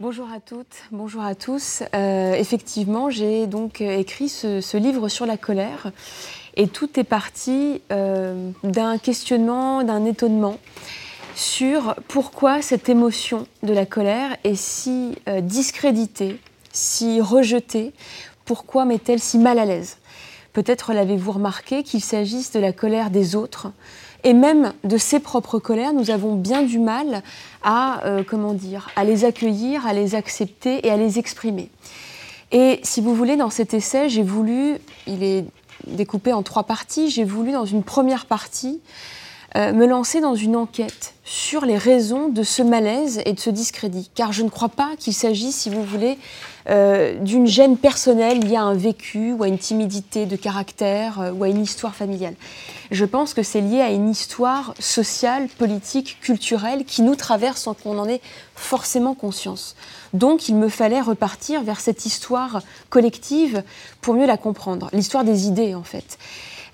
Bonjour à toutes, bonjour à tous. Euh, effectivement, j'ai donc écrit ce, livre sur la colère et tout est parti euh, d'un questionnement, d'un étonnement sur pourquoi cette émotion de la colère est si euh, discréditée, si rejetée, pourquoi m'est-elle si mal à l'aise? Peut-être l'avez-vous remarqué qu'il s'agisse de la colère des autres, et même de ses propres colères, nous avons bien du mal à, euh, à les accueillir, à les accepter et à les exprimer. Et si vous voulez, dans cet essai, j'ai voulu, il est découpé en trois parties, j'ai voulu dans une première partie euh, me lancer dans une enquête sur les raisons de ce malaise et de ce discrédit. Car je ne crois pas qu'il s'agisse, si vous voulez, euh, d'une gêne personnelle liée à un vécu ou à une timidité de caractère euh, ou à une histoire familiale. Je pense que c'est lié à une histoire sociale, politique, culturelle qui nous traverse sans qu'on en ait forcément conscience. Donc il me fallait repartir vers cette histoire collective pour mieux la comprendre, l'histoire des idées en fait.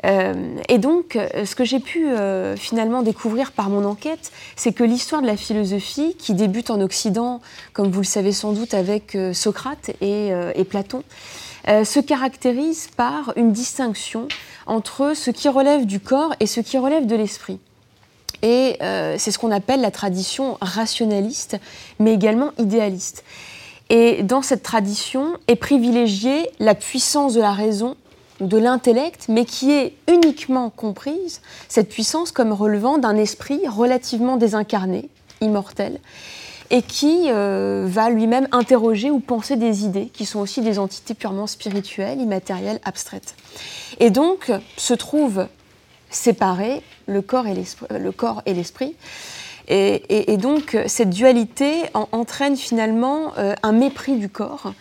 Euh, et donc, euh, ce que j'ai pu euh, finalement découvrir par mon enquête, c'est que l'histoire de la philosophie, qui débute en Occident, comme vous le savez sans doute avec Socrate et, Platon, se caractérise par une distinction entre ce qui relève du corps et ce qui relève de l'esprit. Et c'est ce qu'on appelle la tradition rationaliste, mais également idéaliste. Et dans cette tradition est privilégiée la puissance de la raison de l'intellect, mais qui est uniquement comprise, cette puissance, comme relevant d'un esprit relativement désincarné, immortel, et qui euh, va lui-même interroger ou penser des idées, qui sont aussi des entités purement spirituelles, immatérielles, abstraites. Et donc se trouvent séparés le corps et l'esprit. Et, donc cette dualité entraîne finalement euh, un mépris du corps,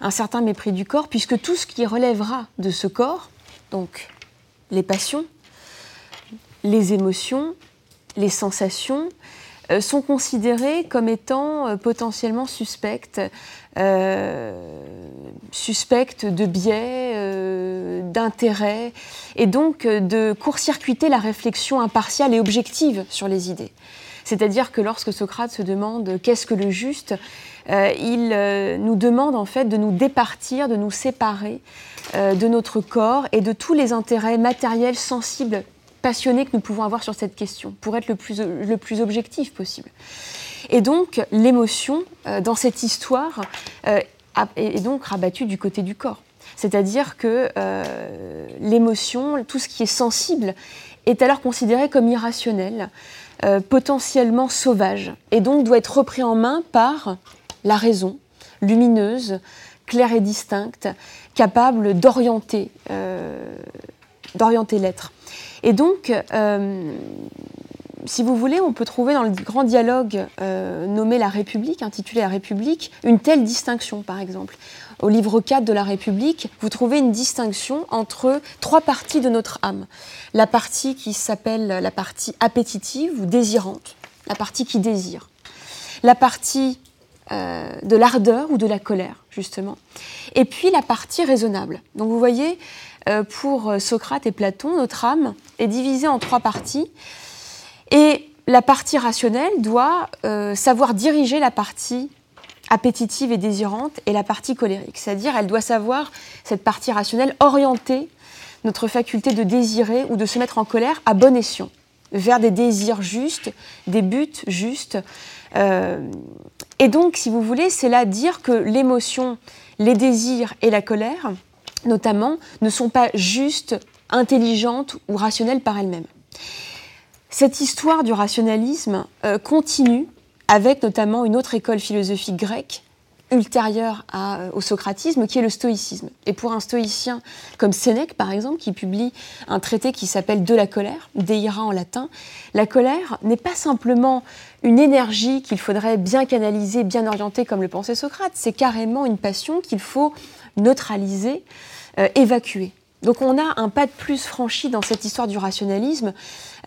un certain mépris du corps, puisque tout ce qui relèvera de ce corps, donc les passions, les émotions, les sensations, euh, sont considérées comme étant euh, potentiellement suspectes, euh, suspectes de biais, d'intérêt, et donc de court-circuiter la réflexion impartiale et objective sur les idées. C'est-à-dire que lorsque Socrate se demande qu'est-ce que le juste, euh, il euh, nous demande en fait de nous départir, de nous séparer euh, de notre corps et de tous les intérêts matériels, sensibles, passionnés que nous pouvons avoir sur cette question, pour être le plus, le plus objectif possible. Et donc l'émotion dans cette histoire est donc rabattue du côté du corps. C'est-à-dire que l'émotion, tout ce qui est sensible, est alors considéré comme irrationnel, potentiellement sauvage, et donc doit être repris en main par la raison, lumineuse, claire et distincte, capable d'orienter euh, d'orienter l'être. Et donc, euh, si vous voulez, on peut trouver dans le grand dialogue euh, nommé La République, intitulé La République, une telle distinction, par exemple. Au livre 4 de La République, vous trouvez une distinction entre trois parties de notre âme. La partie qui s'appelle la partie appétitive ou désirante, la partie qui désire. La partie euh, de l'ardeur ou de la colère, justement. Et puis la partie raisonnable. Donc vous voyez, euh, pour Socrate et Platon, notre âme est divisée en trois parties. Et la partie rationnelle doit euh, savoir diriger la partie appétitive et désirante et la partie colérique. C'est-à-dire, elle doit savoir, cette partie rationnelle, orienter notre faculté de désirer ou de se mettre en colère à bon escient, vers des désirs justes, des buts justes, euh, et donc, si vous voulez, c'est là dire que l'émotion, les désirs et la colère, notamment, ne sont pas juste intelligentes ou rationnelles par elles-mêmes. Cette histoire du rationalisme euh, continue avec notamment une autre école philosophique grecque ultérieure euh, au socratisme, qui est le stoïcisme. Et pour un stoïcien comme Sénèque, par exemple, qui publie un traité qui s'appelle De la colère, Deira en latin, la colère n'est pas simplement une énergie qu'il faudrait bien canaliser, bien orienter, comme le pensait Socrate, c'est carrément une passion qu'il faut neutraliser, euh, évacuer. Donc on a un pas de plus franchi dans cette histoire du rationalisme,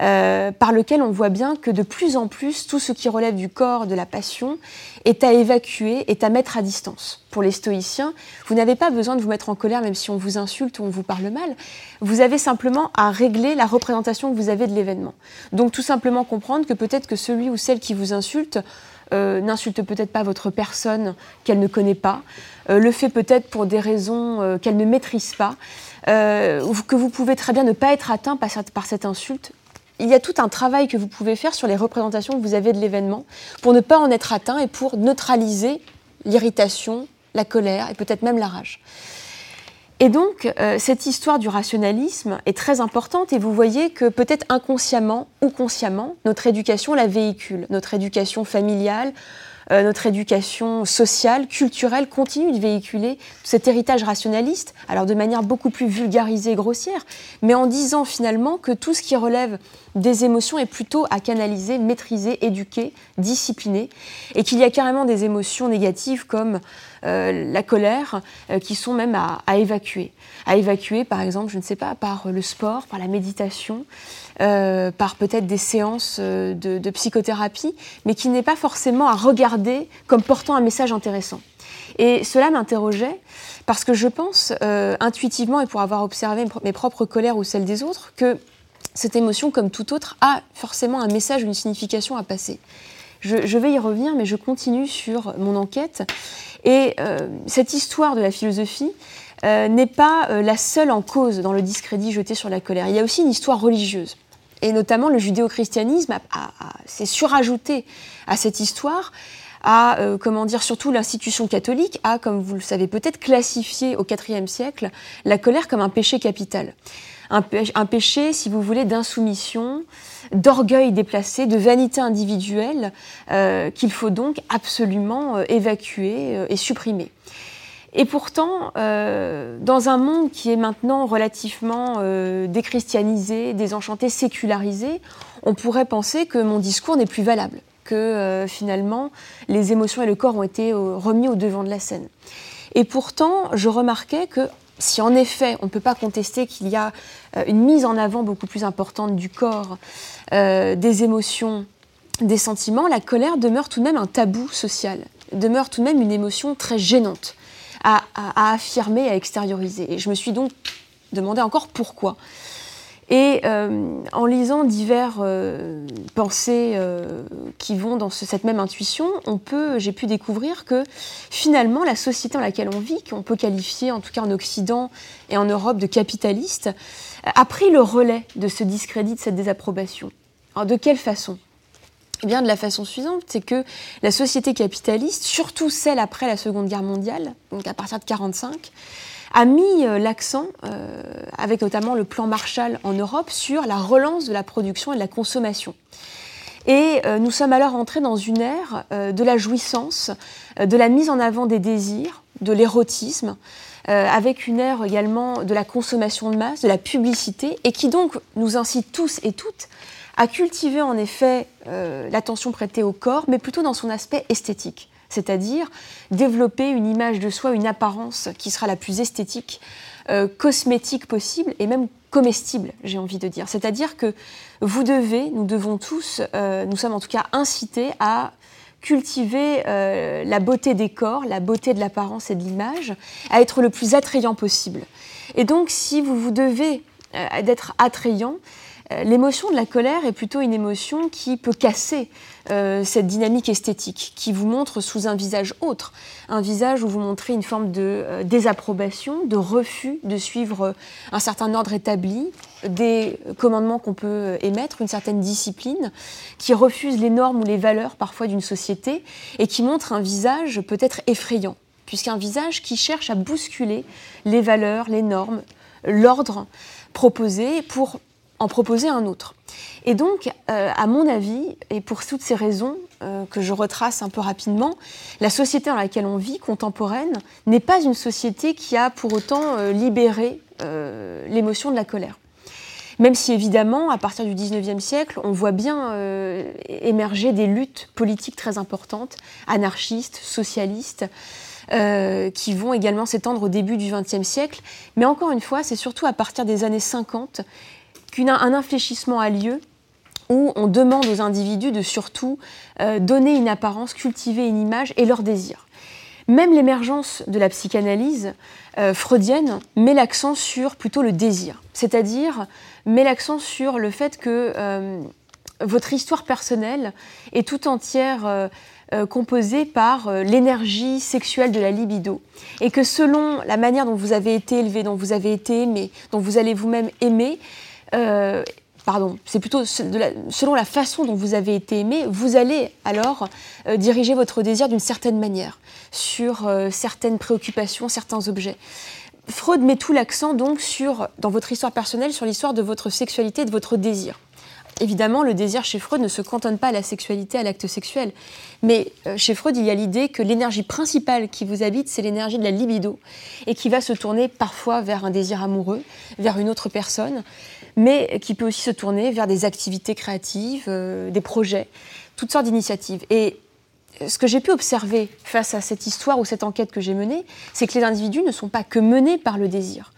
euh, par lequel on voit bien que de plus en plus, tout ce qui relève du corps, de la passion, est à évacuer, est à mettre à distance. Pour les stoïciens, vous n'avez pas besoin de vous mettre en colère même si on vous insulte ou on vous parle mal. Vous avez simplement à régler la représentation que vous avez de l'événement. Donc tout simplement comprendre que peut-être que celui ou celle qui vous insulte n'insulte peut-être pas votre personne qu'elle ne connaît pas, le fait peut-être pour des raisons qu'elle ne maîtrise pas, que vous pouvez très bien ne pas être atteint par cette insulte, il y a tout un travail que vous pouvez faire sur les représentations que vous avez de l'événement pour ne pas en être atteint et pour neutraliser l'irritation, la colère et peut-être même la rage. Et donc, euh, cette histoire du rationalisme est très importante et vous voyez que peut-être inconsciemment ou consciemment, notre éducation la véhicule, notre éducation familiale, euh, notre éducation sociale, culturelle continue de véhiculer cet héritage rationaliste, alors de manière beaucoup plus vulgarisée et grossière, mais en disant finalement que tout ce qui relève des émotions est plutôt à canaliser, maîtriser, éduquer, discipliner, et qu'il y a carrément des émotions négatives comme euh, la colère euh, qui sont même à, à, évacuer. À évacuer, par exemple, je ne sais pas, par le sport, par la méditation, euh, par peut-être des séances euh, de, psychothérapie, mais qui n'est pas forcément à regarder comme portant un message intéressant. Et cela m'interrogeait parce que je pense euh, intuitivement et pour avoir observé mes propres colères ou celles des autres que cette émotion, comme toute autre, a forcément un message, une signification à passer. Je, vais y revenir, mais je continue sur mon enquête. Et cette histoire de la philosophie n'est pas la seule en cause dans le discrédit jeté sur la colère. Il y a aussi une histoire religieuse et notamment le judéo-christianisme s'est surajouté à cette histoire, a, euh, comment dire, surtout l'institution catholique a, comme vous le savez peut-être, classifié au IVe siècle la colère comme un péché capital. Un, péché, si vous voulez, d'insoumission, d'orgueil déplacé, de vanité individuelle, euh, qu'il faut donc absolument euh, évacuer et supprimer. Et pourtant, euh, dans un monde qui est maintenant relativement euh, déchristianisé, désenchanté, sécularisé, on pourrait penser que mon discours n'est plus valable, que euh, finalement les émotions et le corps ont été remis au devant de la scène. Et pourtant, je remarquais que si en effet on ne peut pas contester qu'il y a une mise en avant beaucoup plus importante du corps, des émotions, des sentiments, la colère demeure tout de même un tabou social, demeure tout de même une émotion très gênante à, affirmer, à extérioriser. Et je me suis donc demandé encore pourquoi. Et euh, en lisant divers euh, pensées euh, qui vont dans cette même intuition, j'ai pu découvrir que finalement la société dans laquelle on vit, qu'on peut qualifier en tout cas en Occident et en Europe de capitaliste, a pris le relais de ce discrédit, de cette désapprobation. Alors de quelle façon? Bien, de la façon suivante, c'est que la société capitaliste, surtout celle après la Seconde Guerre mondiale, donc à partir de 1945, a mis euh, l'accent, euh, avec notamment le plan Marshall en Europe, sur la relance de la production et de la consommation. Et euh, nous sommes alors entrés dans une ère de la jouissance, de la mise en avant des désirs, de l'érotisme, avec une ère également de la consommation de masse, de la publicité, et qui donc nous incite tous et toutes à cultiver en effet euh, l'attention prêtée au corps, mais plutôt dans son aspect esthétique, c'est-à-dire développer une image de soi, une apparence qui sera la plus esthétique, euh, cosmétique possible et même comestible, j'ai envie de dire. C'est-à-dire que vous devez, nous devons tous, euh, nous sommes en tout cas incités à cultiver la beauté des corps, la beauté de l'apparence et de l'image, à être le plus attrayant possible. Et donc, si vous vous devez d'être attrayant, l'émotion de la colère est plutôt une émotion qui peut casser euh, cette dynamique esthétique, qui vous montre sous un visage autre, un visage où vous montrez une forme de euh, désapprobation, de refus de suivre un certain ordre établi, des commandements qu'on peut émettre, une certaine discipline, qui refuse les normes ou les valeurs parfois d'une société et qui montre un visage peut-être effrayant, puisqu'un visage qui cherche à bousculer les valeurs, les normes, l'ordre proposé pour en proposer un autre. Et donc, euh, à mon avis, et pour toutes ces raisons euh, que je retrace un peu rapidement, la société dans laquelle on vit, contemporaine, n'est pas une société qui a pour autant euh, libéré l'émotion de la colère. Même si évidemment, à partir du 19e siècle, on voit bien émerger des luttes politiques très importantes, anarchistes, socialistes, qui vont également s'étendre au début du XXe siècle. Mais encore une fois, c'est surtout à partir des années 50 qu'un infléchissement a lieu où on demande aux individus de surtout euh, donner une apparence, cultiver une image et leur désir. Même l'émergence de la psychanalyse euh, freudienne met l'accent sur plutôt le désir, c'est-à-dire met l'accent sur le fait que euh, votre histoire personnelle est tout entière composée par l'énergie sexuelle de la libido. Et que selon la manière dont vous avez été élevé, dont vous avez été aimé, dont vous allez vous-même aimer, pardon, c'est plutôt selon la façon dont vous avez été aimé, vous allez alors diriger votre désir d'une certaine manière sur certaines préoccupations, certains objets. Freud met tout l'accent donc sur, dans votre histoire personnelle, sur l'histoire de votre sexualité, de votre désir. Évidemment, le désir chez Freud ne se cantonne pas à la sexualité, à l'acte sexuel. Mais euh, chez Freud, il y a l'idée que l'énergie principale qui vous habite, c'est l'énergie de la libido, et qui va se tourner parfois vers un désir amoureux, vers une autre personne, mais qui peut aussi se tourner vers des activités créatives, euh, des projets, toutes sortes d'initiatives. Et ce que j'ai pu observer face à cette histoire ou cette enquête que j'ai menée, c'est que les individus ne sont pas que menés par le désir.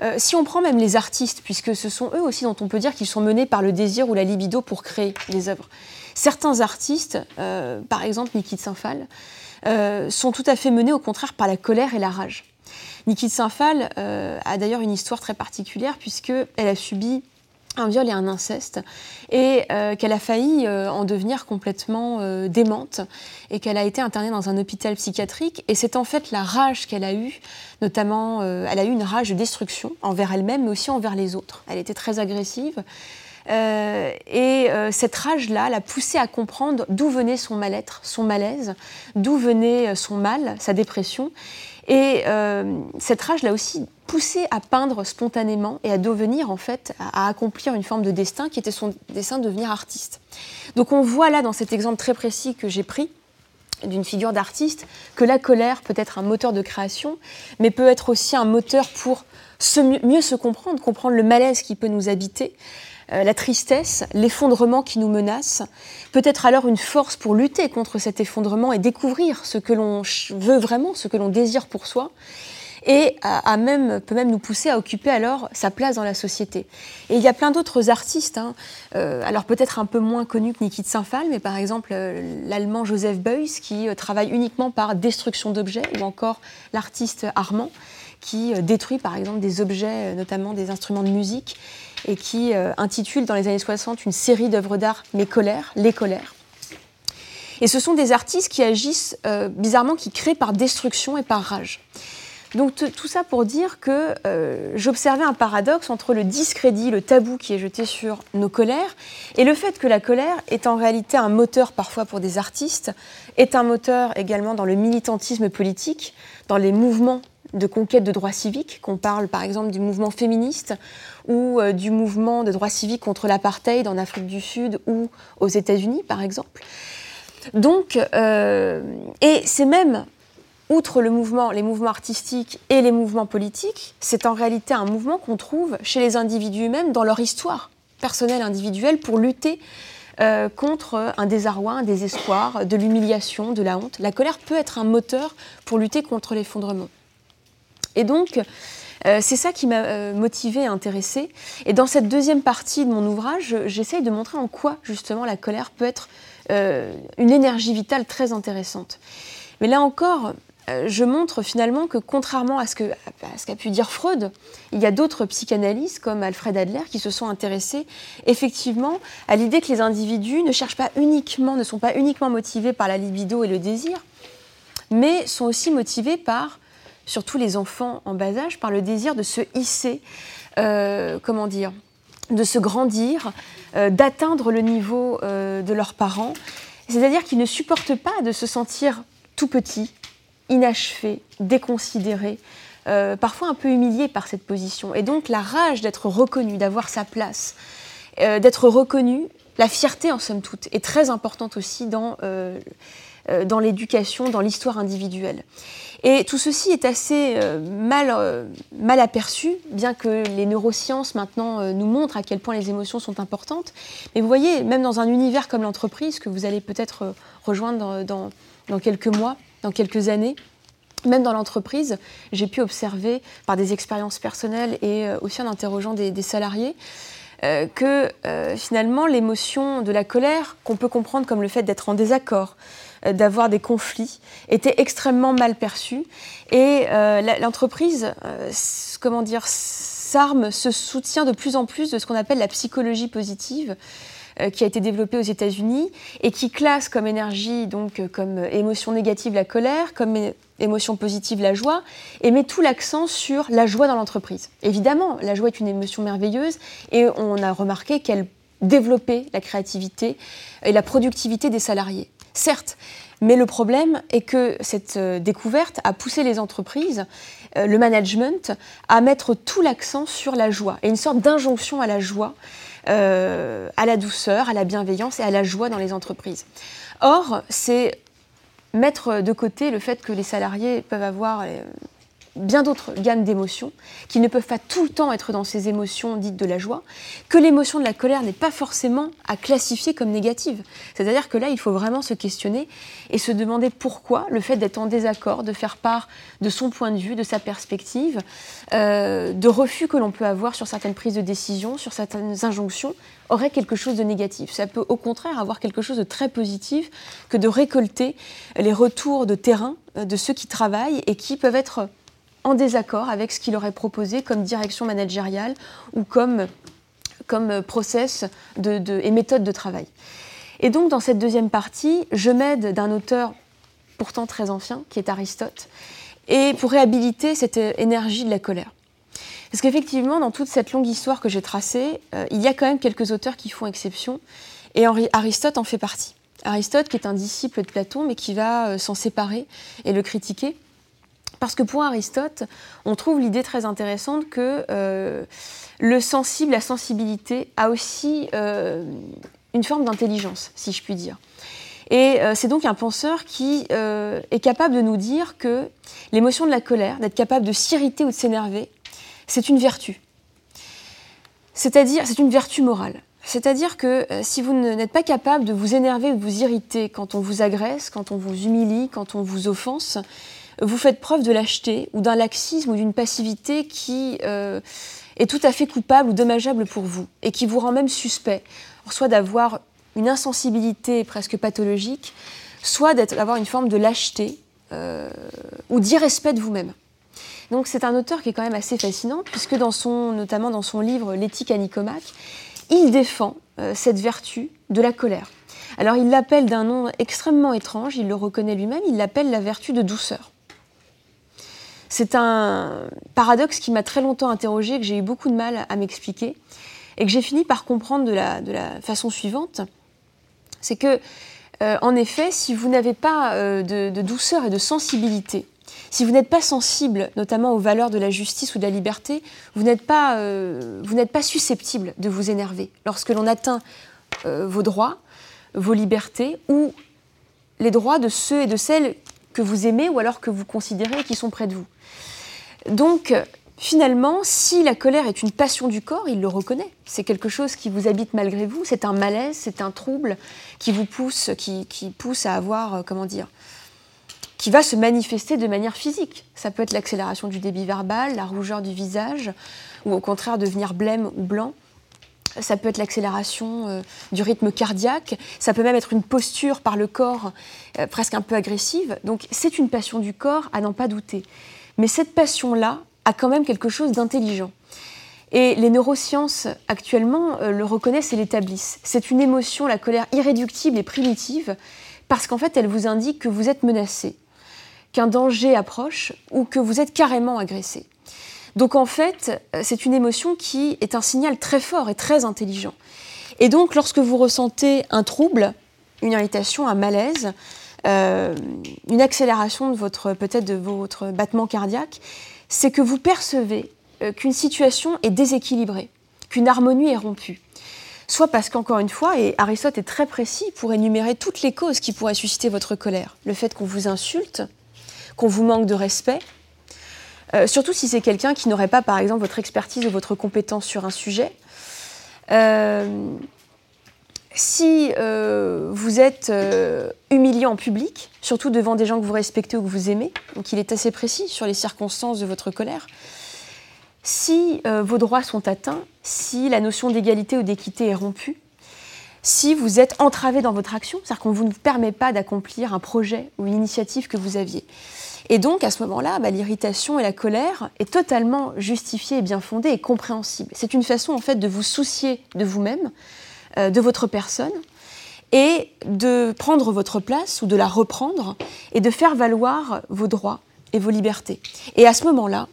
Euh, si on prend même les artistes, puisque ce sont eux aussi dont on peut dire qu'ils sont menés par le désir ou la libido pour créer des œuvres, certains artistes, euh, par exemple Niki de Saint-Phal, euh, sont tout à fait menés au contraire par la colère et la rage. Niki de Saint-Phal a d'ailleurs une histoire très particulière puisqu'elle a subi un viol et un inceste, et euh, qu'elle a failli euh, en devenir complètement euh, démente, et qu'elle a été internée dans un hôpital psychiatrique. Et c'est en fait la rage qu'elle a eue, notamment, elle a eu une rage de destruction envers elle-même, mais aussi envers les autres. Elle était très agressive. et cette rage-là l'a poussée à comprendre d'où venait son mal-être, son malaise, d'où venait son mal, sa dépression. Et cette rage l'a aussi poussé à peindre spontanément et à devenir en fait, à, accomplir une forme de destin qui était son destin de devenir artiste. Donc on voit là dans cet exemple très précis que j'ai pris d'une figure d'artiste que la colère peut être un moteur de création, mais peut être aussi un moteur pour mieux se comprendre, comprendre le malaise qui peut nous habiter, euh, la tristesse, l'effondrement qui nous menace, peut être alors une force pour lutter contre cet effondrement et découvrir ce que l'on veut vraiment, ce que l'on désire pour soi, et peut même nous pousser à occuper alors sa place dans la société. Et il y a plein d'autres artistes, hein. euh, alors peut-être un peu moins connus que Niki de Saint-Phal, mais par exemple euh, l'allemand Joseph Beuys qui euh, travaille uniquement par destruction d'objets, ou encore l'artiste Armand qui détruit par exemple des objets, notamment des instruments de musique, et qui intitule dans les années 60 une série d'œuvres d'art Mes colères, les colères. Et ce sont des artistes qui agissent bizarrement, qui créent par destruction et par rage. Donc tout ça pour dire que euh, j'observais un paradoxe entre le discrédit, le tabou qui est jeté sur nos colères, et le fait que la colère est en réalité un moteur parfois pour des artistes, est un moteur également dans le militantisme politique, dans les mouvements de conquête de droits civiques, qu'on parle par exemple du mouvement féministe ou euh, du mouvement de droits civiques contre l'apartheid en Afrique du Sud ou aux États-Unis par exemple. Donc, euh, et c'est même outre les mouvements artistiques et les mouvements politiques, c'est en réalité un mouvement qu'on trouve chez les individus eux-mêmes dans leur histoire personnelle individuelle pour lutter euh, contre un désarroi, un désespoir, de l'humiliation, de la honte. La colère peut être un moteur pour lutter contre l'effondrement. Et donc, euh, c'est ça qui m'a euh, motivée et intéressée. Et dans cette deuxième partie de mon ouvrage, j'essaye de montrer en quoi justement la colère peut être une énergie vitale très intéressante. Mais là encore, euh, je montre finalement que contrairement à ce qu'a pu dire Freud, il y a d'autres psychanalystes comme Alfred Adler qui se sont intéressés effectivement à l'idée que les individus ne cherchent pas uniquement, ne sont pas uniquement motivés par la libido et le désir, mais sont aussi motivés par, surtout les enfants en bas âge, par le désir de se hisser, euh, comment dire, de se grandir, euh, d'atteindre le niveau de leurs parents. C'est-à-dire qu'ils ne supportent pas de se sentir tout petits, inachevé, déconsidéré, euh, parfois un peu humilié par cette position. Et donc la rage d'être reconnu, d'avoir sa place, euh, d'être reconnu, la fierté en somme toute, est très importante aussi dans, euh, dans l'éducation, dans l'histoire individuelle. Et tout ceci est assez mal, mal aperçu, bien que les neurosciences maintenant nous montrent à quel point les émotions sont importantes. Mais vous voyez, même dans un univers comme l'entreprise, que vous allez peut-être rejoindre dans, dans quelques mois, dans quelques années. Même dans l'entreprise, j'ai pu observer par des expériences personnelles et euh, aussi en interrogeant des, salariés euh, que euh, finalement l'émotion de la colère, qu'on peut comprendre comme le fait d'être en désaccord, d'avoir des conflits, était extrêmement mal perçue. Et l'entreprise, comment dire, s'arme, se soutient de plus en plus de ce qu'on appelle la psychologie positive, euh, qui a été développée aux États-Unis et qui classe comme énergie, donc euh, comme émotion négative la colère, comme émotion positive la joie, et met tout l'accent sur la joie dans l'entreprise. Évidemment, la joie est une émotion merveilleuse et on a remarqué qu'elle développait la créativité et la productivité des salariés. Certes, mais le problème est que cette euh, découverte a poussé les entreprises, le management, à mettre tout l'accent sur la joie et une sorte d'injonction à la joie euh, à la douceur, à la bienveillance et à la joie dans les entreprises. Or, c'est mettre de côté le fait que les salariés peuvent avoir euh, bien d'autres gammes d'émotions, qui ne peuvent pas tout le temps être dans ces émotions dites de la joie, que l'émotion de la colère n'est pas forcément à classifier comme négative. C'est-à-dire que là, il faut vraiment se questionner et se demander pourquoi le fait d'être en désaccord, de faire part de son point de vue, de sa perspective, euh, de refus que l'on peut avoir sur certaines prises de décision, sur certaines injonctions, aurait quelque chose de négatif. Ça peut au contraire avoir quelque chose de très positif que de récolter les retours de terrain euh, de ceux qui travaillent et qui peuvent être en désaccord avec ce qu'il aurait proposé comme direction managériale ou comme, comme process de, et méthode de travail. Et donc dans cette deuxième partie, je m'aide d'un auteur pourtant très ancien, qui est Aristote, et pour réhabiliter cette énergie de la colère. Parce qu'effectivement, dans toute cette longue histoire que j'ai tracée, euh, il y a quand même quelques auteurs qui font exception, et Aristote en fait partie. Aristote, qui est un disciple de Platon, mais qui va euh, s'en séparer et le critiquer. Parce que pour Aristote, on trouve l'idée très intéressante que euh, le sensible, la sensibilité, a aussi euh, une forme d'intelligence, si je puis dire. Et euh, c'est donc un penseur qui est capable de nous dire que l'émotion de la colère, d'être capable de s'irriter ou de s'énerver, c'est une vertu. C'est-à-dire, c'est une vertu morale. C'est-à-dire que si vous n'êtes pas capable de vous énerver ou de vous irriter quand on vous agresse, quand on vous humilie, quand on vous offense, vous faites preuve de lâcheté ou d'un laxisme ou d'une passivité qui euh, est tout à fait coupable ou dommageable pour vous et qui vous rend même suspect, soit d'avoir une insensibilité presque pathologique, soit d'avoir une forme de lâcheté euh, ou d'irrespect de vous-même. Donc c'est un auteur qui est quand même assez fascinant, puisque dans son, notamment dans son livre L'éthique à Nicomaque, il défend euh, cette vertu de la colère. Alors il l'appelle d'un nom extrêmement étrange, il le reconnaît lui-même, il l'appelle la vertu de douceur. C'est un paradoxe qui m'a très longtemps interrogé, que j'ai eu beaucoup de mal à m'expliquer, et que j'ai fini par comprendre de la, façon suivante. C'est que, euh, en effet, si vous n'avez pas euh, de, douceur et de sensibilité, si vous n'êtes pas sensible, notamment aux valeurs de la justice ou de la liberté, vous n'êtes pas, euh, pas susceptible de vous énerver lorsque l'on atteint vos droits, vos libertés ou les droits de ceux et de celles que vous aimez ou alors que vous considérez qui sont près de vous. Donc, finalement, si la colère est une passion du corps, il le reconnaît. C'est quelque chose qui vous habite malgré vous, c'est un malaise, c'est un trouble qui vous pousse, qui, pousse à avoir, euh, comment dire, qui va se manifester de manière physique. Ça peut être l'accélération du débit verbal, la rougeur du visage, ou au contraire devenir blême ou blanc. Ça peut être l'accélération euh, du rythme cardiaque, ça peut même être une posture par le corps euh, presque un peu agressive. Donc c'est une passion du corps à n'en pas douter. Mais cette passion-là a quand même quelque chose d'intelligent. Et les neurosciences actuellement euh, le reconnaissent et l'établissent. C'est une émotion, la colère irréductible et primitive, parce qu'en fait elle vous indique que vous êtes menacé, qu'un danger approche ou que vous êtes carrément agressé. Donc en fait, euh, c'est une émotion qui est un signal très fort et très intelligent. Et donc lorsque vous ressentez un trouble, une irritation, un malaise, euh, une accélération de votre peut-être de votre battement cardiaque, c'est que vous percevez euh, qu'une situation est déséquilibrée, qu'une harmonie est rompue. Soit parce qu'encore une fois, et Aristote est très précis pour énumérer toutes les causes qui pourraient susciter votre colère, le fait qu'on vous insulte, qu'on vous manque de respect, euh, surtout si c'est quelqu'un qui n'aurait pas, par exemple, votre expertise ou votre compétence sur un sujet. Si euh, vous êtes euh, humilié en public, surtout devant des gens que vous respectez ou que vous aimez, donc il est assez précis sur les circonstances de votre colère, si euh, vos droits sont atteints, si la notion d'égalité ou d'équité est rompue, si vous êtes entravé dans votre action, c'est-à-dire qu'on ne vous permet pas d'accomplir un projet ou une initiative que vous aviez, Et donc, à ce moment-là, bah, l'irritation et la colère est totalement justifiée et bien fondée et compréhensible. C'est une façon, en fait, de vous soucier de vous-même, euh, de votre personne, et de prendre votre place ou de la reprendre et de faire valoir vos droits et vos libertés. Et à ce moment-là,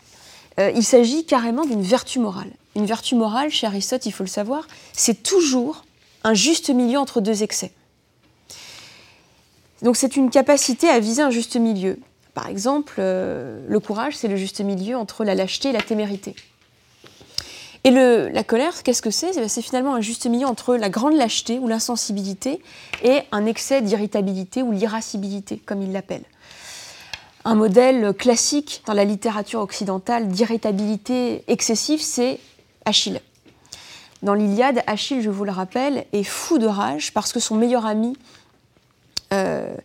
euh, il s'agit carrément d'une vertu morale. Une vertu morale, chez Aristote, il faut le savoir, c'est toujours un juste milieu entre deux excès. Donc c'est une capacité à viser un juste milieu. Par exemple, euh, le courage, c'est le juste milieu entre la lâcheté et la témérité. Et la colère, qu'est-ce que c'est? C'est finalement un juste milieu entre la grande lâcheté ou l'insensibilité et un excès d'irritabilité ou l'irascibilité, comme il l'appelle. Un modèle classique dans la littérature occidentale d'irritabilité excessive, c'est Achille. Dans l'Iliade, Achille, je vous le rappelle, est fou de rage parce que son meilleur ami euh,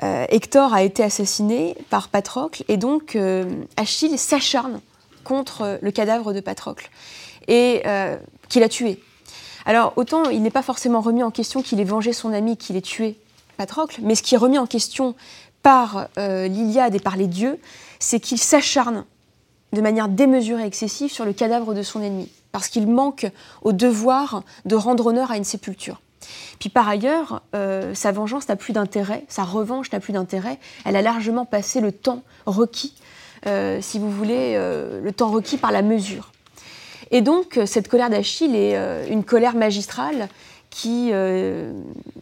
Hector a été assassiné par Patrocle et donc euh, Achille s'acharne contre le cadavre de Patrocle et qu'il a tué. Alors autant il n'est pas forcément remis en question qu'il ait vengé son ami, qu'il ait tué Patrocle, mais ce qui est remis en question par l'Iliade et par les dieux, c'est qu'il s'acharne de manière démesurée et excessive sur le cadavre de son ennemi, parce qu'il manque au devoir de rendre honneur à une sépulture. Puis par ailleurs, euh, sa vengeance n'a plus d'intérêt, sa revanche n'a plus d'intérêt. Elle a largement passé le temps requis, euh, si vous voulez, euh, le temps requis par la mesure. Et donc, cette colère d'Achille est une colère magistrale qui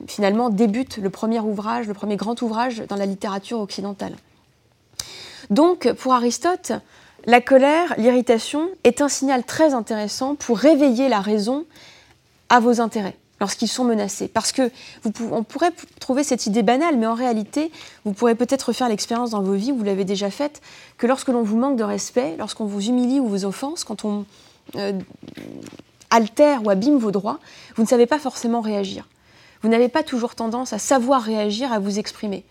finalement débute le premier ouvrage, le premier grand ouvrage dans la littérature occidentale. Donc, pour Aristote, la colère, l'irritation est un signal très intéressant pour réveiller la raison à vos intérêts lorsqu'ils sont menacés. Parce que vous, on pourrait trouver cette idée banale, mais en réalité, vous pourrez peut-être faire l'expérience dans vos vies, vous l'avez déjà faite, que lorsque l'on vous manque de respect, lorsqu'on vous humilie ou vous offense, quand on euh, altère ou abîme vos droits, vous ne savez pas forcément réagir. Vous n'avez pas toujours tendance à savoir réagir, à vous exprimer.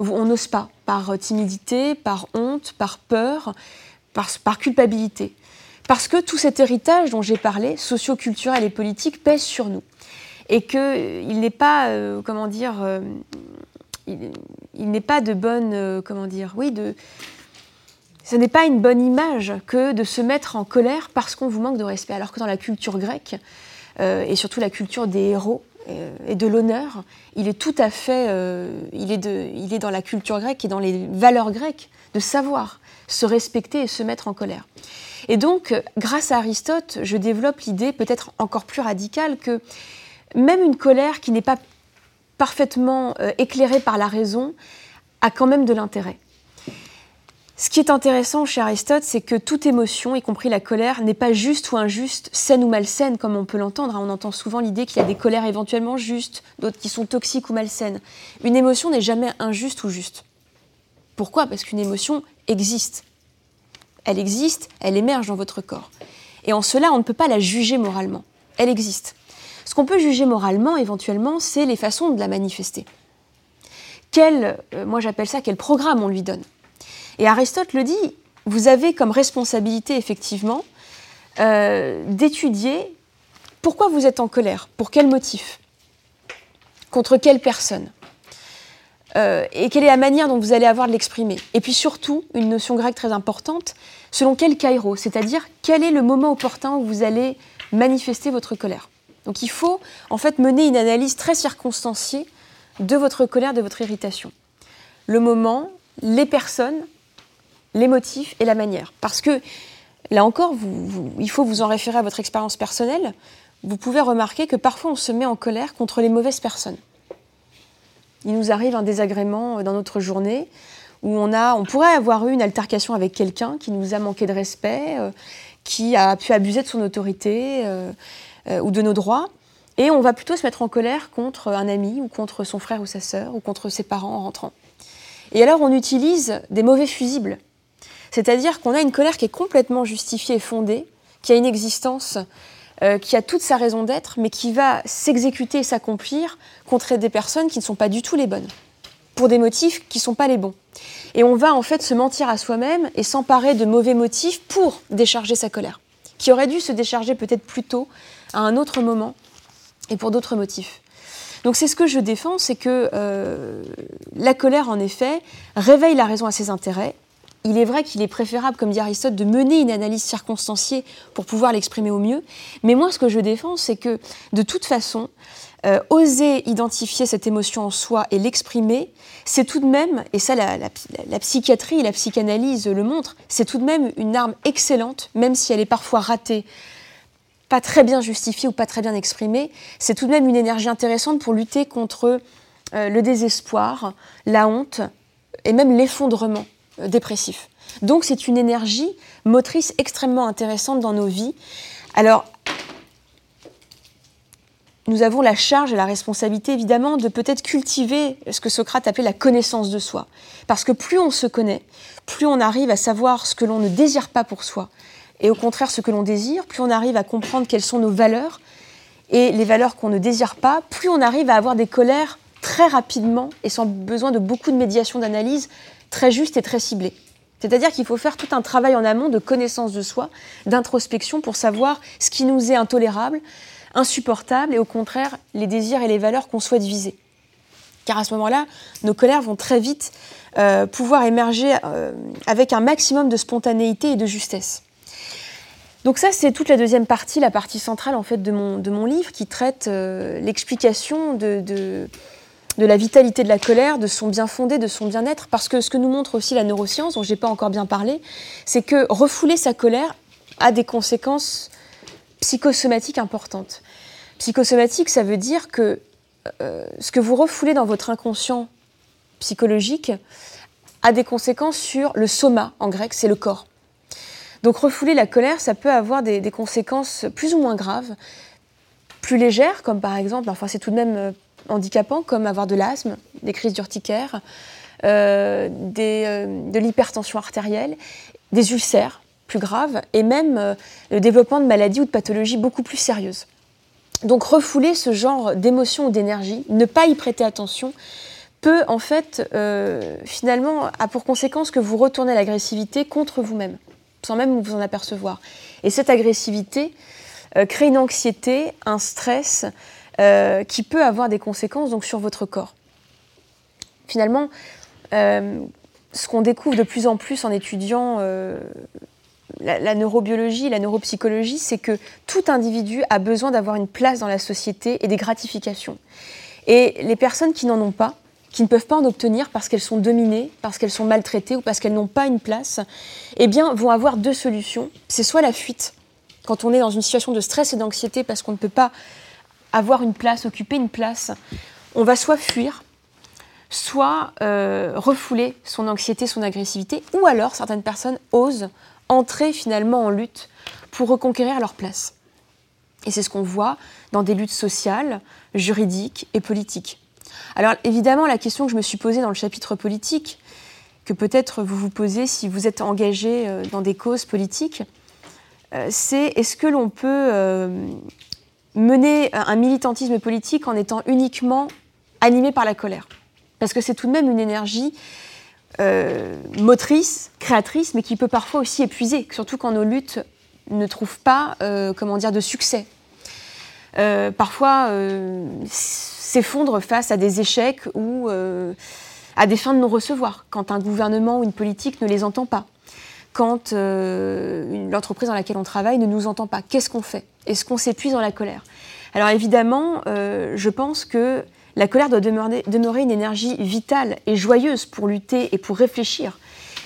On n'ose pas, par timidité, par honte, par peur, par, par culpabilité. Parce que tout cet héritage dont j'ai parlé, socio-culturel et politique, pèse sur nous et qu'il euh, n'est pas, euh, comment dire, euh, il, n'est pas de bonne, comment dire, oui, de, ce n'est pas une bonne image que de se mettre en colère parce qu'on vous manque de respect. Alors que dans la culture grecque, et surtout la culture des héros et de l'honneur, il est tout à fait, il, est de, il est dans la culture grecque et dans les valeurs grecques de savoir se respecter et se mettre en colère. Et donc, grâce à Aristote, je développe l'idée peut-être encore plus radicale que même une colère qui n'est pas parfaitement euh, éclairée par la raison a quand même de l'intérêt. Ce qui est intéressant chez Aristote, c'est que toute émotion, y compris la colère, n'est pas juste ou injuste, saine ou malsaine, comme on peut l'entendre. Hein. On entend souvent l'idée qu'il y a des colères éventuellement justes, d'autres qui sont toxiques ou malsaines. Une émotion n'est jamais injuste ou juste. Pourquoi? Parce qu'une émotion existe. Elle existe, elle émerge dans votre corps. Et en cela, on ne peut pas la juger moralement. Elle existe. Ce qu'on peut juger moralement, éventuellement, c'est les façons de la manifester. Quel, euh, moi j'appelle ça, quel programme on lui donne. Et Aristote le dit, vous avez comme responsabilité, effectivement, euh, d'étudier pourquoi vous êtes en colère, pour quel motif, contre quelle personne, euh, et quelle est la manière dont vous allez avoir de l'exprimer. Et puis surtout, une notion grecque très importante, selon quel kairos, c'est-à-dire quel est le moment opportun où vous allez manifester votre colère. Donc il faut en fait mener une analyse très circonstanciée de votre colère, de votre irritation. Le moment, les personnes, les motifs et la manière. Parce que là encore, il faut vous en référer à votre expérience personnelle. Vous pouvez remarquer que parfois on se met en colère contre les mauvaises personnes. Il nous arrive un désagrément dans notre journée où on, a, on pourrait avoir eu une altercation avec quelqu'un qui nous a manqué de respect, euh, qui a pu abuser de son autorité. Euh, euh, ou de nos droits. Et on va plutôt se mettre en colère contre un ami ou contre son frère ou sa sœur ou contre ses parents en rentrant. Et alors on utilise des mauvais fusibles. C'est-à-dire qu'on a une colère qui est complètement justifiée et fondée, qui a une existence, euh, qui a toute sa raison d'être, mais qui va s'exécuter et s'accomplir contre des personnes qui ne sont pas du tout les bonnes, pour des motifs qui ne sont pas les bons. Et on va en fait se mentir à soi-même et s'emparer de mauvais motifs pour décharger sa colère, qui aurait dû se décharger peut-être plus tôt, à un autre moment et pour d'autres motifs. Donc c'est ce que je défends, c'est que euh, la colère, en effet, réveille la raison à ses intérêts. Il est vrai qu'il est préférable, comme dit Aristote, de mener une analyse circonstanciée pour pouvoir l'exprimer au mieux. Mais moi, ce que je défends, c'est que de toute façon, euh, oser identifier cette émotion en soi et l'exprimer, c'est tout de même, et ça la, la, psychiatrie et la psychanalyse le montrent, c'est tout de même une arme excellente, même si elle est parfois ratée, pas très bien justifiée ou pas très bien exprimée, c'est tout de même une énergie intéressante pour lutter contre euh, le désespoir, la honte et même l'effondrement euh, dépressif. Donc c'est une énergie motrice extrêmement intéressante dans nos vies. Alors nous avons la charge et la responsabilité, évidemment, de peut-être cultiver ce que Socrate appelait la connaissance de soi. Parce que plus on se connaît, plus on arrive à savoir ce que l'on ne désire pas pour soi, et au contraire ce que l'on désire, plus on arrive à comprendre quelles sont nos valeurs, et les valeurs qu'on ne désire pas, plus on arrive à avoir des colères très rapidement et sans besoin de beaucoup de médiation d'analyse, très juste et très ciblée. C'est-à-dire qu'il faut faire tout un travail en amont de connaissance de soi, d'introspection pour savoir ce qui nous est intolérable, insupportables et au contraire les désirs et les valeurs qu'on souhaite viser. Car à ce moment-là, nos colères vont très vite euh, pouvoir émerger euh, avec un maximum de spontanéité et de justesse. Donc ça, c'est toute la deuxième partie, la partie centrale en fait de mon, livre qui traite euh, l'explication de, la vitalité de la colère, de son bien fondé, de son bien-être. Parce que ce que nous montre aussi la neuroscience, dont je n'ai pas encore bien parlé, c'est que refouler sa colère a des conséquences psychosomatique importante. Psychosomatique, ça veut dire que euh, ce que vous refoulez dans votre inconscient psychologique a des conséquences sur le soma, en grec, c'est le corps. Donc refouler la colère, ça peut avoir des, conséquences plus ou moins graves, plus légères, comme par exemple, enfin c'est tout de même euh, handicapant, comme avoir de l'asthme, des crises d'urticaire, euh, de l'hypertension artérielle, des ulcères, plus grave, et même euh, le développement de maladies ou de pathologies beaucoup plus sérieuses. Donc refouler ce genre d'émotion ou d'énergie, ne pas y prêter attention, peut en fait euh, finalement a pour conséquence que vous retournez l'agressivité contre vous-même, sans même vous en apercevoir. Et cette agressivité euh, crée une anxiété, un stress qui peut avoir des conséquences donc sur votre corps. Finalement, ce qu'on découvre de plus en plus en étudiant la, neurobiologie, la neuropsychologie, c'est que tout individu a besoin d'avoir une place dans la société et des gratifications. Et les personnes qui n'en ont pas, qui ne peuvent pas en obtenir parce qu'elles sont dominées, parce qu'elles sont maltraitées ou parce qu'elles n'ont pas une place, eh bien, vont avoir deux solutions. C'est soit la fuite, quand on est dans une situation de stress et d'anxiété parce qu'on ne peut pas avoir une place, occuper une place, on va soit fuir, soit euh, refouler son anxiété, son agressivité, ou alors certaines personnes osent entrer finalement en lutte pour reconquérir leur place. Et c'est ce qu'on voit dans des luttes sociales, juridiques et politiques. Alors évidemment, la question que je me suis posée dans le chapitre politique, que peut-être vous vous posez si vous êtes engagé euh, dans des causes politiques, euh, c'est est-ce que l'on peut euh, mener un militantisme politique en étant uniquement animé par la colère? Parce que c'est tout de même une énergie motrice, créatrice, mais qui peut parfois aussi épuiser, surtout quand nos luttes ne trouvent pas comment dire, de succès. Parfois s'effondrent face à des échecs ou à des fins de non-recevoir, quand un gouvernement ou une politique ne les entend pas, quand l'entreprise dans laquelle on travaille ne nous entend pas. Qu'est-ce qu'on fait? Est-ce qu'on s'épuise dans la colère? Alors évidemment, je pense que la colère doit demeurer, une énergie vitale et joyeuse pour lutter et pour réfléchir,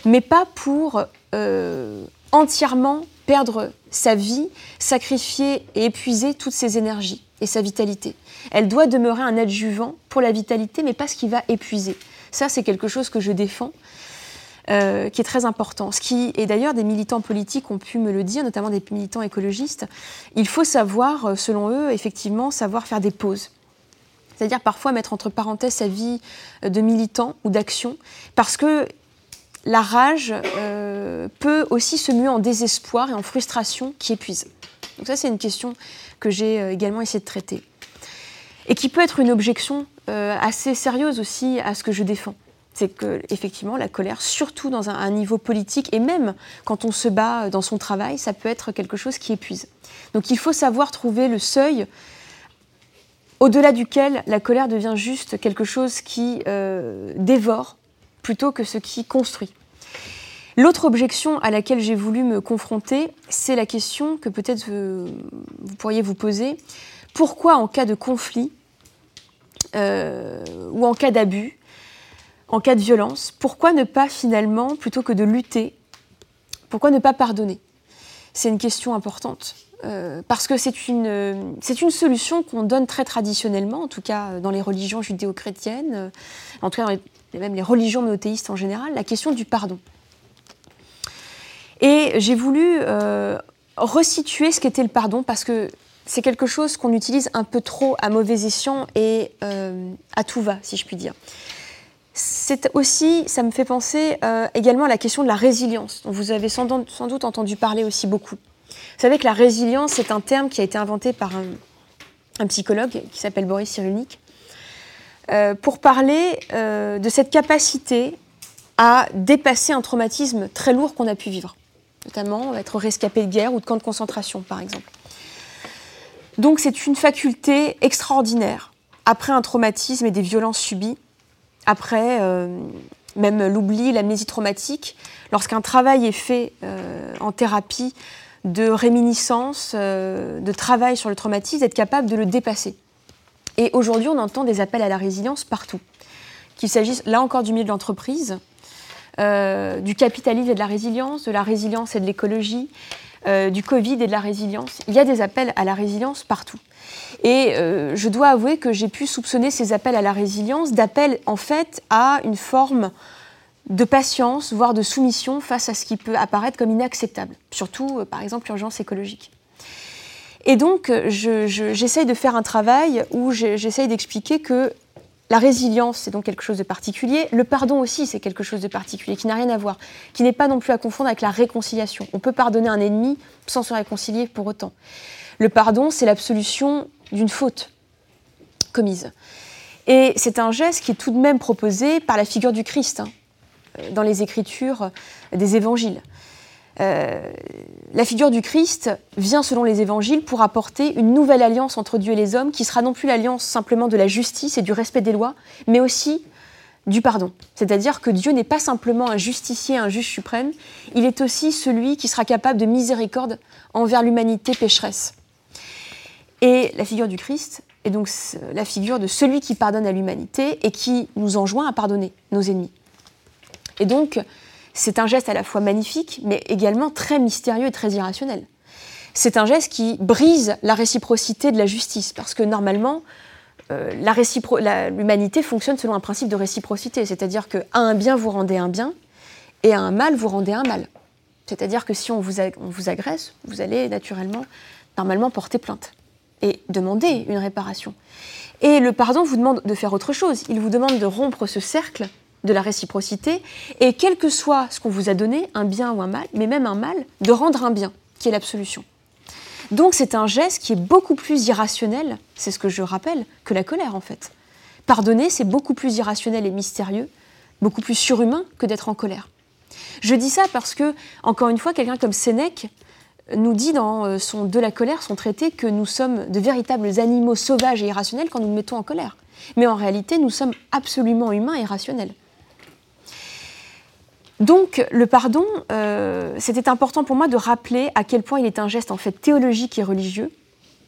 mais pas pour euh, entièrement perdre sa vie, sacrifier et épuiser toutes ses énergies et sa vitalité. Elle doit demeurer un adjuvant pour la vitalité, mais pas ce qui va épuiser. Ça, c'est quelque chose que je défends. Euh, qui est très important. Ce qui, et d'ailleurs, des militants politiques ont pu me le dire, notamment des militants écologistes, il faut savoir, euh, selon eux, effectivement, savoir faire des pauses c'est-à-dire parfois mettre entre parenthèses sa vie euh, de militant ou d'action, parce que la rage peut aussi se muer en désespoir et en frustration qui épuise. Donc ça, c'est une question que j'ai euh, également essayé de traiter. Et qui peut être une objection assez sérieuse aussi à ce que je défends. C'est que, effectivement, la colère, surtout dans un, niveau politique, et même quand on se bat dans son travail, ça peut être quelque chose qui épuise. Donc il faut savoir trouver le seuil au-delà duquel la colère devient juste quelque chose qui euh, dévore plutôt que ce qui construit. L'autre objection à laquelle j'ai voulu me confronter, c'est la question que peut-être vous, pourriez vous poser. Pourquoi en cas de conflit euh, ou en cas d'abus, en cas de violence, pourquoi ne pas finalement, plutôt que de lutter, pourquoi ne pas pardonner? C'est une question importante. Euh, parce que c'est une, c'est une solution qu'on donne très traditionnellement, en tout cas dans les religions judéo-chrétiennes, en tout cas dans les, même les religions monothéistes en général, la question du pardon. Et j'ai voulu euh, resituer ce qu'était le pardon parce que c'est quelque chose qu'on utilise un peu trop à mauvais escient et euh, à tout va, si je puis dire. C'est aussi, ça me fait penser également à la question de la résilience, dont vous avez sans doute entendu parler aussi beaucoup. Vous savez que la résilience, c'est un terme qui a été inventé par un, psychologue qui s'appelle Boris Cyrulnik, euh, pour parler euh, de cette capacité à dépasser un traumatisme très lourd qu'on a pu vivre, notamment être rescapé de guerre ou de camp de concentration, par exemple. Donc c'est une faculté extraordinaire, après un traumatisme et des violences subies, après euh, même l'oubli, l'amnésie traumatique, lorsqu'un travail est fait en thérapie de réminiscence, euh, de travail sur le traumatisme, d'être capable de le dépasser. Et aujourd'hui, on entend des appels à la résilience partout. Qu'il s'agisse là encore du milieu de l'entreprise, euh, du capitalisme et de la résilience, de la résilience et de l'écologie, euh, du Covid et de la résilience. Il y a des appels à la résilience partout. Et je dois avouer que j'ai pu soupçonner ces appels à la résilience d'appels en fait à une forme de patience, voire de soumission face à ce qui peut apparaître comme inacceptable, surtout euh, par exemple l'urgence écologique. Et donc euh, j'essaye de faire un travail où j'essaye d'expliquer que la résilience, c'est donc quelque chose de particulier. Le pardon aussi, c'est quelque chose de particulier, qui n'a rien à voir, qui n'est pas non plus à confondre avec la réconciliation. On peut pardonner un ennemi sans se réconcilier pour autant. Le pardon, c'est l'absolution d'une faute commise. Et c'est un geste qui est tout de même proposé par la figure du Christ. Hein. Dans les écritures des évangiles. Euh, la figure du Christ vient, selon les évangiles, pour apporter une nouvelle alliance entre Dieu et les hommes, qui sera non plus l'alliance simplement de la justice et du respect des lois, mais aussi du pardon. C'est-à-dire que Dieu n'est pas simplement un justicier, un juge suprême, il est aussi celui qui sera capable de miséricorde envers l'humanité pécheresse. Et la figure du Christ est donc la figure de celui qui pardonne à l'humanité et qui nous enjoint à pardonner nos ennemis. Et donc, c'est un geste à la fois magnifique, mais également très mystérieux et très irrationnel. C'est un geste qui brise la réciprocité de la justice, parce que normalement, euh, l'humanité fonctionne selon un principe de réciprocité, c'est-à-dire qu'à un bien, vous rendez un bien, et à un mal, vous rendez un mal. C'est-à-dire que si on vous, on vous agresse, vous allez naturellement, normalement, porter plainte et demander une réparation. Et le pardon vous demande de faire autre chose. Il vous demande de rompre ce cercle de la réciprocité, et quel que soit ce qu'on vous a donné, un bien ou un mal, mais même un mal, de rendre un bien, qui est l'absolution. Donc c'est un geste qui est beaucoup plus irrationnel, c'est ce que je rappelle, que la colère en fait. Pardonner, c'est beaucoup plus irrationnel et mystérieux, beaucoup plus surhumain que d'être en colère. Je dis ça parce que, encore une fois, quelqu'un comme Sénèque nous dit dans euh, son De la colère, son traité, que nous sommes de véritables animaux sauvages et irrationnels quand nous nous mettons en colère. Mais en réalité, nous sommes absolument humains et rationnels. Donc le pardon, euh, c'était important pour moi de rappeler à quel point il est un geste en fait théologique et religieux,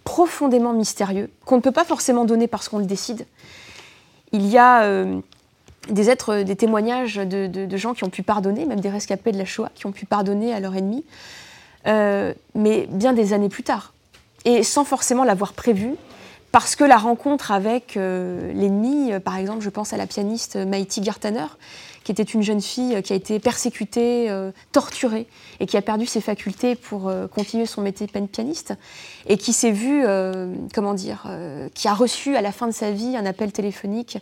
profondément mystérieux, qu'on ne peut pas forcément donner parce qu'on le décide. Il y a euh, des êtres, des témoignages de, gens qui ont pu pardonner, même des rescapés de la Shoah, qui ont pu pardonner à leur ennemi, euh, mais bien des années plus tard, et sans forcément l'avoir prévu, parce que la rencontre avec l'ennemi, par exemple, je pense à la pianiste Maïti Gartaner, qui était une jeune fille euh, qui a été persécutée, euh, torturée, et qui a perdu ses facultés pour euh, continuer son métier de pianiste, et qui s'est vue, comment dire, qui a reçu à la fin de sa vie un appel téléphonique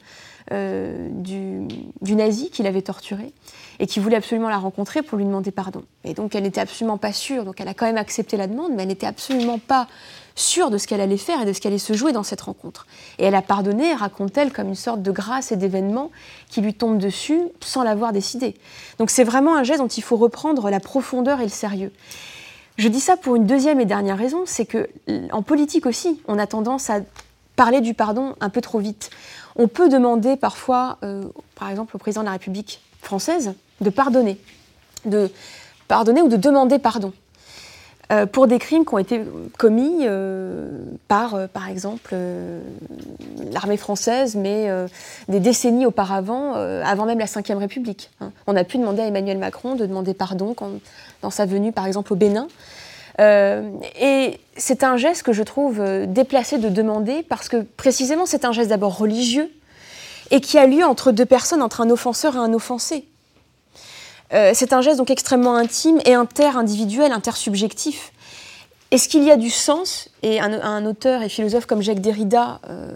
du, du, nazi qui l'avait torturée, et qui voulait absolument la rencontrer pour lui demander pardon. Et donc elle n'était absolument pas sûre, donc elle a quand même accepté la demande, mais elle n'était absolument pas sûre de ce qu'elle allait faire et de ce qu'elle allait se jouer dans cette rencontre. Et elle a pardonné, raconte-t-elle, comme une sorte de grâce et d'événement qui lui tombe dessus sans l'avoir décidé. Donc c'est vraiment un geste dont il faut reprendre la profondeur et le sérieux. Je dis ça pour une deuxième et dernière raison, c'est que en politique aussi, on a tendance à parler du pardon un peu trop vite. On peut demander parfois, euh, par exemple au président de la République française, de pardonner, de pardonner ou de demander pardon. Euh, pour des crimes qui ont été commis euh, par, euh, par exemple, l'armée française, mais des décennies auparavant, avant même la Ve République. Hein. On a pu demander à Emmanuel Macron de demander pardon quand, dans sa venue, par exemple, au Bénin. et c'est un geste que je trouve déplacé de demander parce que précisément c'est un geste d'abord religieux et qui a lieu entre deux personnes, entre un offenseur et un offensé. Euh, c'est un geste donc extrêmement intime et inter-individuel, intersubjectif. Est-ce qu'il y a du sens Et un, auteur et philosophe comme Jacques Derrida euh,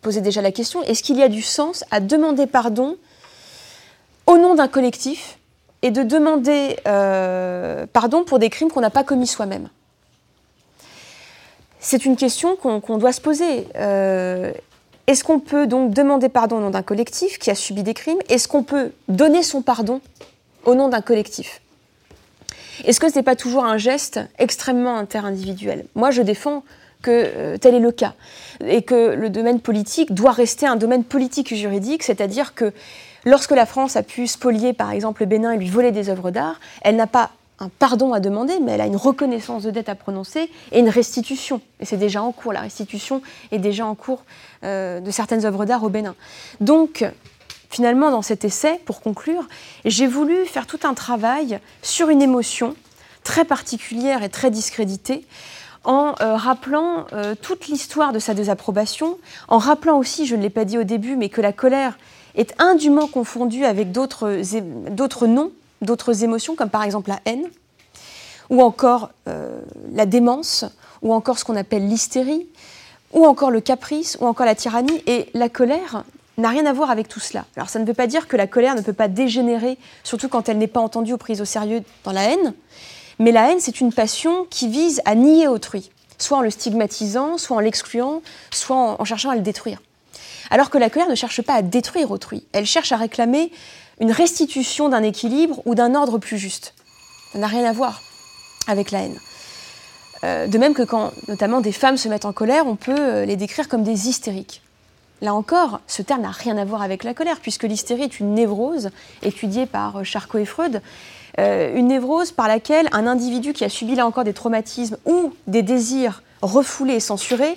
posait déjà la question est-ce qu'il y a du sens à demander pardon au nom d'un collectif et de demander euh, pardon pour des crimes qu'on n'a pas commis soi-même? C'est une question qu'on doit se poser. Est-ce qu'on peut donc demander pardon au nom d'un collectif qui a subi des crimes? Est-ce qu'on peut donner son pardon au nom d'un collectif? Est-ce que ce n'est pas toujours un geste extrêmement interindividuel? Moi, je défends que euh, tel est le cas et que le domaine politique doit rester un domaine politique et juridique, c'est-à-dire que lorsque la France a pu spolier par exemple le Bénin et lui voler des œuvres d'art, elle n'a pas un pardon à demander, mais elle a une reconnaissance de dette à prononcer et une restitution. Et c'est déjà en cours, la restitution est déjà en cours euh, de certaines œuvres d'art au Bénin. Donc, finalement, dans cet essai, pour conclure, j'ai voulu faire tout un travail sur une émotion très particulière et très discréditée, en euh, rappelant euh, toute l'histoire de sa désapprobation, en rappelant aussi, je ne l'ai pas dit au début, mais que la colère est indûment confondue avec d'autres noms d'autres émotions, comme par exemple la haine, ou encore euh, la démence, ou encore ce qu'on appelle l'hystérie, ou encore le caprice, ou encore la tyrannie. Et la colère n'a rien à voir avec tout cela. Alors ça ne veut pas dire que la colère ne peut pas dégénérer, surtout quand elle n'est pas entendue ou prise au sérieux dans la haine, mais la haine, c'est une passion qui vise à nier autrui, soit en le stigmatisant, soit en l'excluant, soit en cherchant à le détruire. Alors que la colère ne cherche pas à détruire autrui, elle cherche à réclamer une restitution d'un équilibre ou d'un ordre plus juste. Ça n'a rien à voir avec la haine. Euh, de même que quand notamment des femmes se mettent en colère, on peut euh, les décrire comme des hystériques. Là encore, ce terme n'a rien à voir avec la colère, puisque l'hystérie est une névrose étudiée par euh, Charcot et Freud, une névrose par laquelle un individu qui a subi là encore des traumatismes ou des désirs refoulés et censurés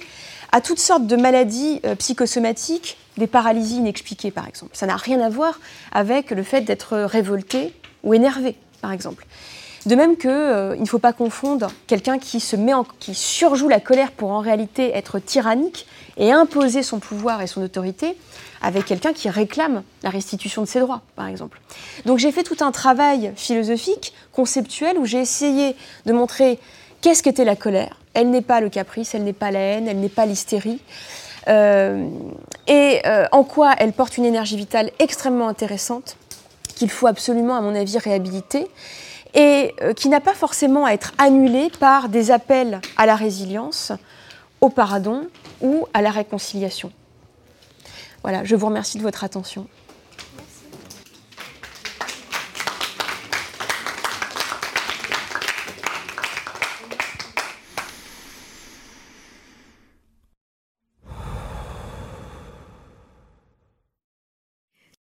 a toutes sortes de maladies psychosomatiques des paralysies inexpliquées, par exemple. Ça n'a rien à voir avec le fait d'être révolté ou énervé, par exemple. De même qu'il euh, ne faut pas confondre quelqu'un qui se met en, qui surjoue la colère pour en réalité être tyrannique et imposer son pouvoir et son autorité avec quelqu'un qui réclame la restitution de ses droits, par exemple. Donc j'ai fait tout un travail philosophique, conceptuel, où j'ai essayé de montrer qu'est-ce qu'était la colère. Elle n'est pas le caprice, elle n'est pas la haine, elle n'est pas l'hystérie. Euh, et euh, en quoi elle porte une énergie vitale extrêmement intéressante qu'il faut absolument, à mon avis, réhabiliter et euh, qui n'a pas forcément à être annulée par des appels à la résilience, au pardon ou à la réconciliation. Voilà, je vous remercie de votre attention.